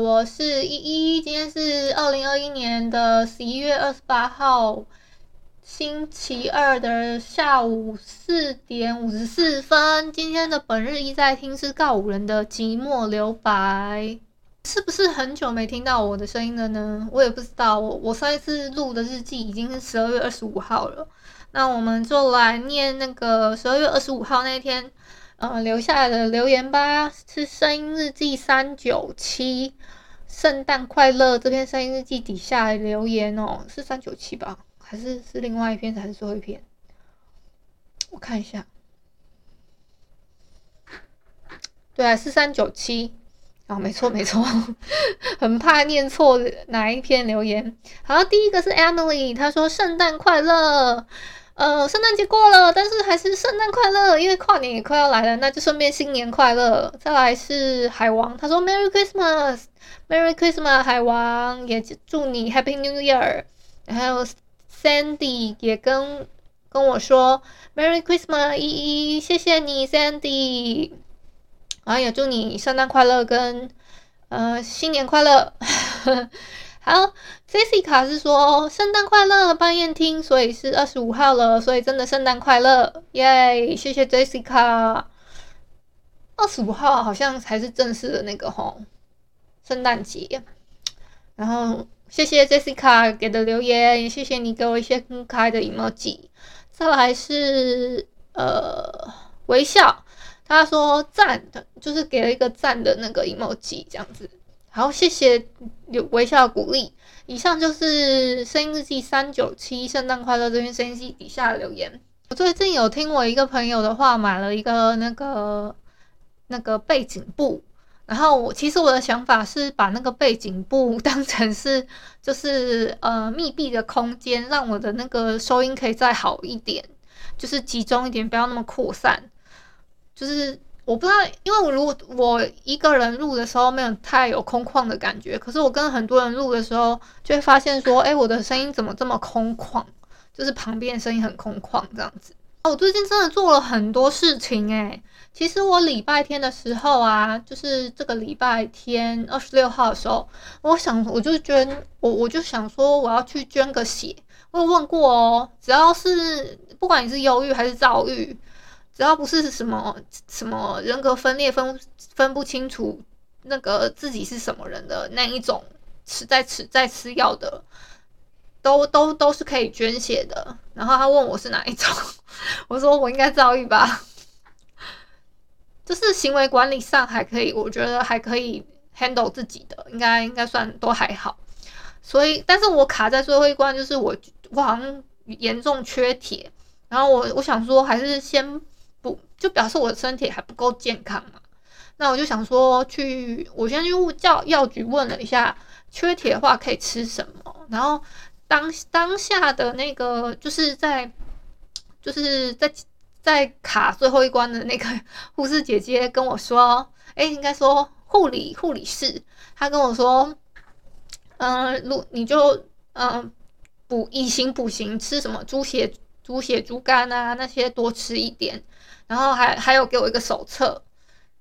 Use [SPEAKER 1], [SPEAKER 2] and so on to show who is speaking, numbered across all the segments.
[SPEAKER 1] 我是依依，今天是二零二一年的十一月二十八号，星期二的下午四点五十四分。今天的本日一再听是告五人的寂寞留白，是不是很久没听到我的声音了呢？我也不知道，我我上一次录的日记已经是十二月二十五号了，那我们就来念那个十二月二十五号那天。呃，留下来的留言吧，是声音日记三九七，圣诞快乐这篇声音日记底下留言哦，是三九七吧？还是是另外一篇，还是最后一篇？我看一下，对啊，是三九七，啊，没错没错，很怕念错哪一篇留言。好，第一个是 Emily，她说圣诞快乐。呃，圣诞节过了，但是还是圣诞快乐，因为跨年也快要来了，那就顺便新年快乐。再来是海王，他说 Merry Christmas，Merry Christmas，海王也祝你 Happy New Year。还有 Sandy 也跟跟我说 Merry Christmas，依依，谢谢你 Sandy，然后也祝你圣诞快乐跟呃新年快乐。好，Jessica 是说圣诞快乐，半夜听，所以是二十五号了，所以真的圣诞快乐，耶！谢谢 Jessica。二十五号好像才是正式的那个吼圣诞节。然后谢谢 Jessica 给的留言，也谢谢你给我一些很可爱的 emoji。再来是呃微笑，他说赞的，就是给了一个赞的那个 emoji，这样子。好，谢谢有微笑的鼓励。以上就是声音日记三九七，圣诞快乐这篇声音日记底下的留言。我最近有听我一个朋友的话，买了一个那个那个背景布。然后我其实我的想法是把那个背景布当成是 就是呃密闭的空间，让我的那个收音可以再好一点，就是集中一点，不要那么扩散，就是。我不知道，因为我如果我一个人录的时候没有太有空旷的感觉，可是我跟很多人录的时候，就会发现说，哎，我的声音怎么这么空旷？就是旁边声音很空旷这样子。我最近真的做了很多事情哎，其实我礼拜天的时候啊，就是这个礼拜天二十六号的时候，我想我就捐，我我就想说我要去捐个血。我有问过哦，只要是不管你是忧郁还是躁郁。只要不是什么什么人格分裂分分不清楚那个自己是什么人的那一种吃在吃在吃药的，都都都是可以捐血的。然后他问我是哪一种，我说我应该遭遇吧，就是行为管理上还可以，我觉得还可以 handle 自己的，应该应该算都还好。所以，但是我卡在最后一关，就是我我好像严重缺铁，然后我我想说还是先。就表示我的身体还不够健康嘛。那我就想说去，我先去物教药局问了一下，缺铁的话可以吃什么。然后当当下的那个就是在就是在在卡最后一关的那个 护士姐姐跟我说，哎，应该说护理护理师，她跟我说，嗯，如你就嗯补以形补形，吃什么猪血猪血猪肝啊那些多吃一点。然后还还有给我一个手册，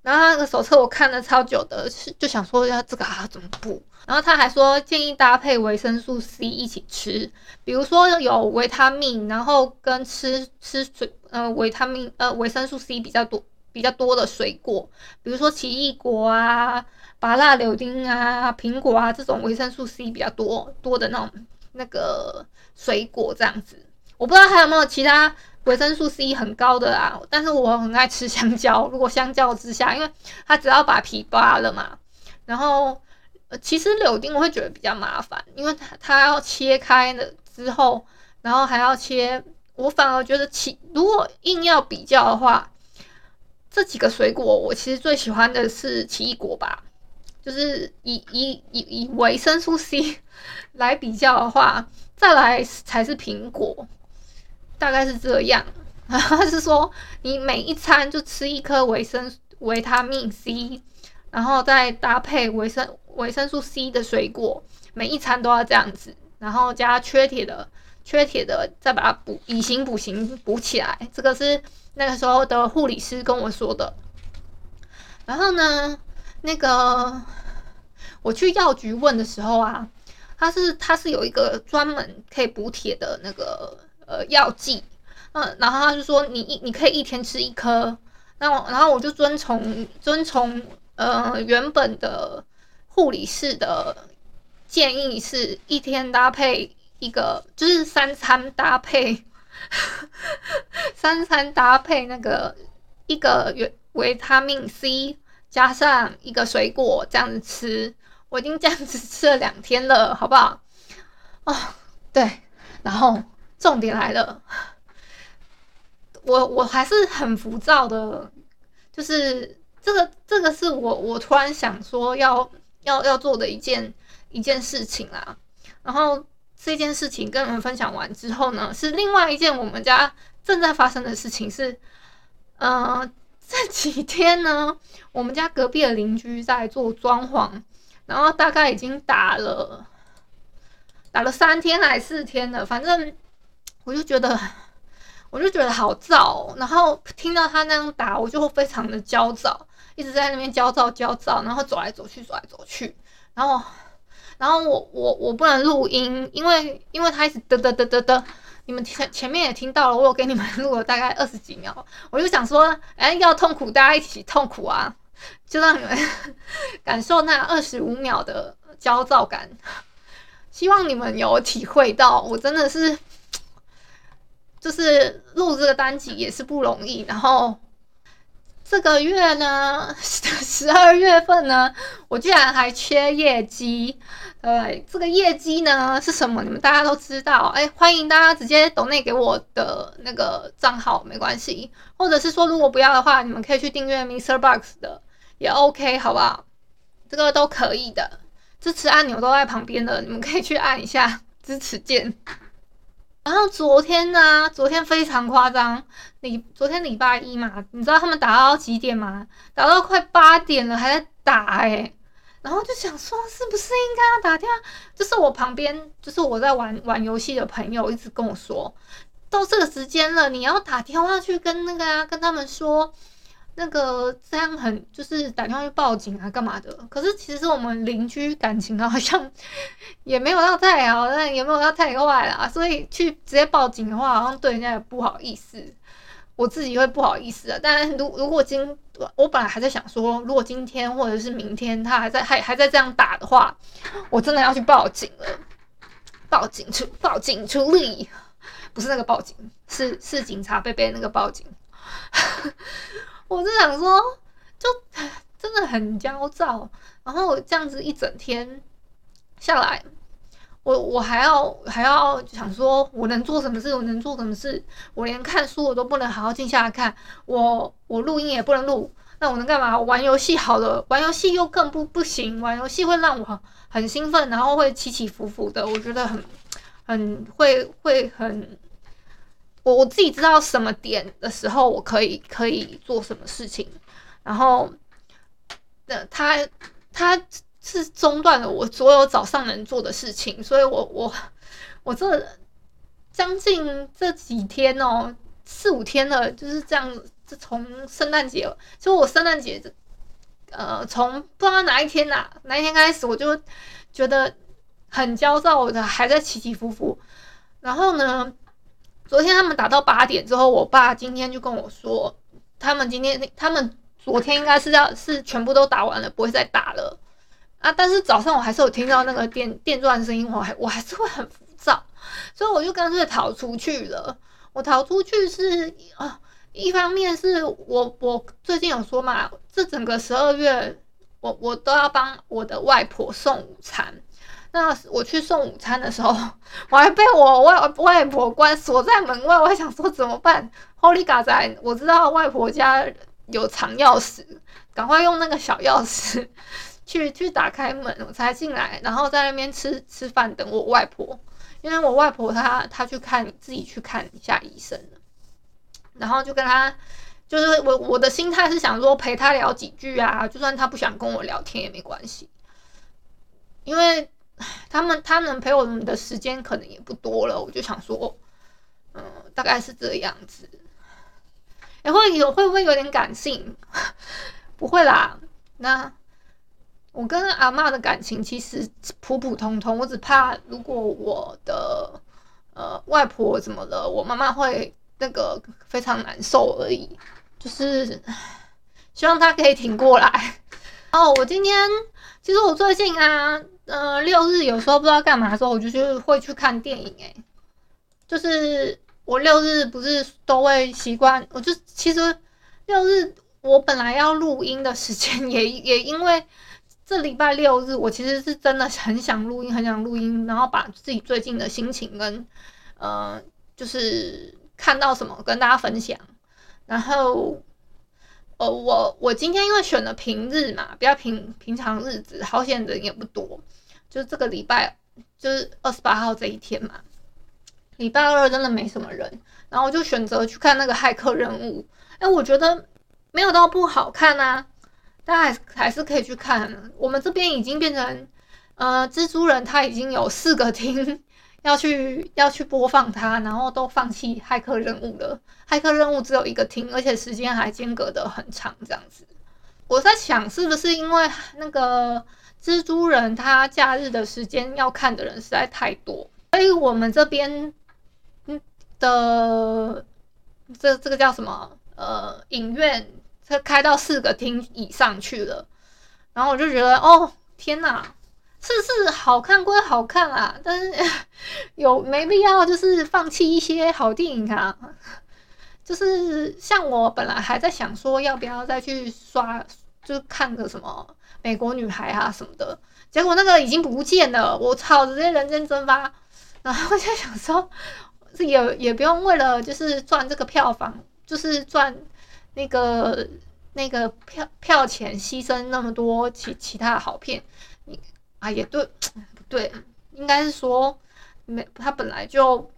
[SPEAKER 1] 然后那个手册我看了超久的，是就想说要这个啊怎么补？然后他还说建议搭配维生素 C 一起吃，比如说有维他命，然后跟吃吃水呃维他命呃维生素 C 比较多比较多的水果，比如说奇异果啊、芭乐柳丁啊、苹果啊这种维生素 C 比较多多的那种那个水果这样子。我不知道还有没有其他。维生素 C 很高的啊，但是我很爱吃香蕉。如果相较之下，因为它只要把皮扒了嘛，然后呃，其实柳丁我会觉得比较麻烦，因为它它要切开了之后，然后还要切。我反而觉得奇，如果硬要比较的话，这几个水果我其实最喜欢的是奇异果吧。就是以以以以维生素 C 来比较的话，再来才是苹果，大概是这样。他是说你每一餐就吃一颗维生维他命 C，然后再搭配维生维生素 C 的水果，每一餐都要这样子，然后加缺铁的。缺铁的，再把它补以形补形补起来，这个是那个时候的护理师跟我说的。然后呢，那个我去药局问的时候啊，他是他是有一个专门可以补铁的那个呃药剂，嗯，然后他就说你一你可以一天吃一颗，那我然后我就遵从遵从呃原本的护理师的建议，是一天搭配。一个就是三餐搭配，三餐搭配那个一个维维他命 C 加上一个水果这样子吃，我已经这样子吃了两天了，好不好？哦，对，然后重点来了，我我还是很浮躁的，就是这个这个是我我突然想说要要要做的一件一件事情啦，然后。这件事情跟你们分享完之后呢，是另外一件我们家正在发生的事情是，呃，这几天呢，我们家隔壁的邻居在做装潢，然后大概已经打了打了三天还是四天了，反正我就觉得我就觉得好燥，然后听到他那样打，我就会非常的焦躁，一直在那边焦躁焦躁，然后走来走去走来走去，然后。然后我我我不能录音，因为因为他一直嘚嘚嘚嘚嘚，你们前前面也听到了，我有给你们 录了大概二十几秒，我就想说，哎，要痛苦大家一起痛苦啊，就让你们 感受那二十五秒的焦躁感，希望你们有体会到，我真的是，就是录这个单集也是不容易，然后。这个月呢，十二月份呢，我居然还缺业绩。对，这个业绩呢是什么？你们大家都知道。哎，欢迎大家直接抖内给我的那个账号，没关系。或者是说，如果不要的话，你们可以去订阅 Mr. Box 的，也 OK，好不好？这个都可以的。支持按钮都在旁边的，你们可以去按一下支持键。然后昨天呢，昨天非常夸张，礼昨天礼拜一嘛，你知道他们打到几点吗？打到快八点了还在打哎、然后就想说是不是应该要打电话？就是我旁边，就是我在玩玩游戏的朋友一直跟我说，到这个时间了，你要打电话去跟那个啊，跟他们说。那个这样很就是打电话去报警啊，干嘛的？可是其实我们邻居感情好像也没有到太好，但也没有到太坏啦。所以去直接报警的话，好像对人家也不好意思。我自己会不好意思啊。但如如果今我本来还在想说，如果今天或者是明天他还在还还在这样打的话，我真的要去报警了。报警处报警处理，不是那个报警，是是警察贝贝那个报警。我是想说，就 真的很焦躁，然后这样子一整天下来，我我还要还要想说，我能做什么事？我能做什么事？我连看书我都不能好好静下来看，我我录音也不能录，那我能干嘛？玩游戏好了，玩游戏又更不不行，玩游戏会让我很兴奋，然后会起起伏伏的，我觉得很很会会很。我我自己知道什么点的时候，我可以可以做什么事情，然后，那他他是中断了我所有早上能做的事情，所以我我我这将近这几天哦，四五天了，就是这样。自从圣诞节，就我圣诞节这，呃，从不知道哪一天哪哪一天开始，我就觉得很焦躁的，还在起起伏伏，然后呢。昨天他们打到八点之后，我爸今天就跟我说，他们今天他们昨天应该是要是全部都打完了，不会再打了啊。但是早上我还是有听到那个电电钻声音，我还我还是会很浮躁，所以我就干脆逃出去了。我逃出去是啊，一方面是我我最近有说嘛，这整个十二月我我都要帮我的外婆送午餐。那我去送午餐的时候，我还被我外外婆关锁在门外。我还想说怎么办？Holy God 仔，我知道外婆家有藏钥匙，赶快用那个小钥匙 去去打开门，我才进来，然后在那边吃吃饭，等我外婆。因为我外婆她她去看自己去看一下医生，然后就跟她就是我我的心态是想说陪她聊几句啊，就算她不想跟我聊天也没关系，因为。他们他能陪我们的时间可能也不多了，我就想说，嗯，大概是这样子。也会有会不会有点感性？不会啦。那我跟阿嬷的感情其实普普通通，我只怕如果我的呃外婆怎么了，我妈妈会那个非常难受而已。就是 希望她可以挺过来。哦，我今天其实我最近啊。呃，六日有时候不知道干嘛的时候，我就去会去看电影。诶，就是我六日不是都会习惯，我就其实六日我本来要录音的时间也也因为这礼拜六日，我其实是真的很想录音，很想录音，然后把自己最近的心情跟呃，就是看到什么跟大家分享。然后，呃，我我今天因为选了平日嘛，比较平平常日子，好险人也不多。就这个礼拜，就是二十八号这一天嘛，礼拜二真的没什么人，然后我就选择去看那个骇客任务。哎，我觉得没有到不好看啊，大家还是还是可以去看。我们这边已经变成，呃，蜘蛛人他已经有四个厅要去要去播放它，然后都放弃骇客任务了。骇客任务只有一个厅，而且时间还间隔得很长，这样子。我在想，是不是因为那个？蜘蛛人他假日的时间要看的人实在太多，所以我们这边嗯的这这个叫什么呃影院，它开到四个厅以上去了，然后我就觉得哦天哪，是是好看归好看啊，但是 有没必要就是放弃一些好电影啊？就是像我本来还在想说要不要再去刷，就看个什么。美国女孩啊什么的，结果那个已经不见了，我操，直接人间蒸发。然后我就想说，这也也不用为了就是赚这个票房，就是赚那个那个票票钱，牺牲那么多其其他好片。啊也对，不 对，应该是说没他本来就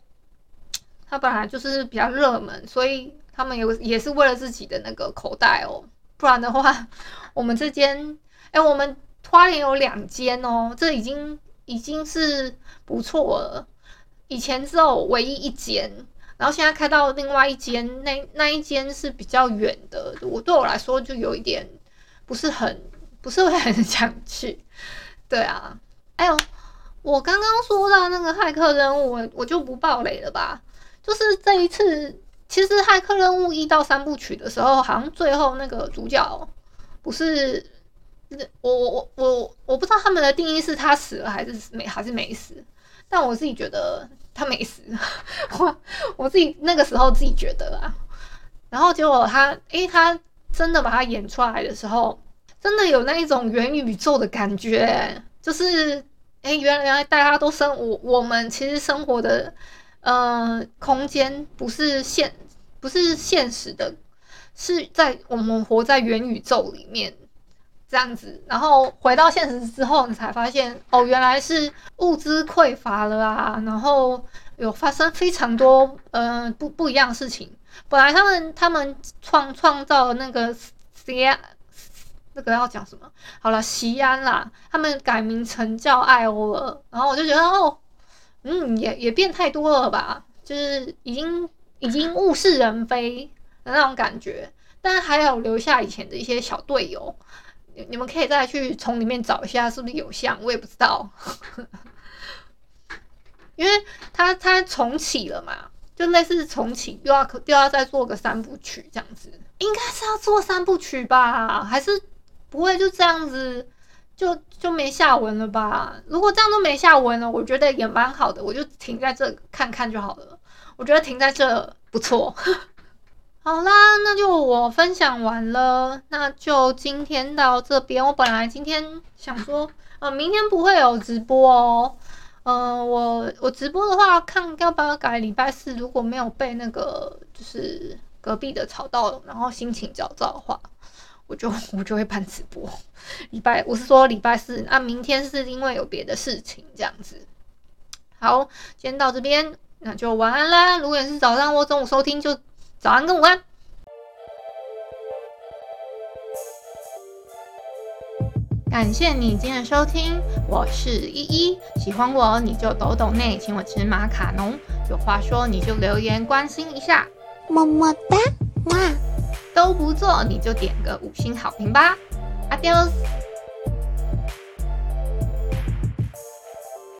[SPEAKER 1] 他本来就是比较热门，所以他们有也是为了自己的那个口袋哦，不然的话，我们这间。哎、我们花莲有两间哦，这已经已经是不错了。以前只有唯一一间，然后现在开到另外一间，那那一间是比较远的。我对我来说就有一点不是很不是很想去。对啊，哎呦，我刚刚说到那个骇客任务，我我就不爆雷了吧？就是这一次，其实骇客任务一到三部曲的时候，好像最后那个主角不是。我我我我我不知道他们的定义是他死了还是没还是没死，但我自己觉得他没死，我我自己那个时候自己觉得啊，然后结果他诶，他真的把他演出来的时候，真的有那一种元宇宙的感觉，就是诶，原来原来大家都生我我们其实生活的呃空间不是现不是现实的，是在我们活在元宇宙里面。这样子，然后回到现实之后，你才发现哦，原来是物资匮乏了啊，然后有发生非常多呃不不一样的事情。本来他们他们创创造那个西安，那个要讲什么？好了，西安啦，他们改名成叫艾欧了。然后我就觉得哦，嗯，也也变太多了吧，就是已经已经物是人非的那种感觉，但还有留下以前的一些小队友。你们可以再去从里面找一下，是不是有像？我也不知道，因为他他重启了嘛，就类似重启，又要又要再做个三部曲这样子，应该是要做三部曲吧？还是不会就这样子就就没下文了吧？如果这样都没下文了，我觉得也蛮好的，我就停在这看看就好了。我觉得停在这不错。好啦，那就我分享完了，那就今天到这边。我本来今天想说，呃，明天不会有直播哦。嗯、我我直播的话，看要不要改礼拜四。如果没有被那个就是隔壁的吵到，然后心情焦躁的话，我就我就会办直播。礼拜我是说礼拜四，那明天是因为有别的事情这样子。好，今天到这边，那就晚安啦。如果你是早上或中午收听，就。早安跟午安，感谢你今天的收听，我是依依，喜欢我你就抖抖内，请我吃马卡龙，有话说你就留言关心一下，
[SPEAKER 2] 么么哒，哇，
[SPEAKER 1] 都不做你就点个五星好评吧，Adios。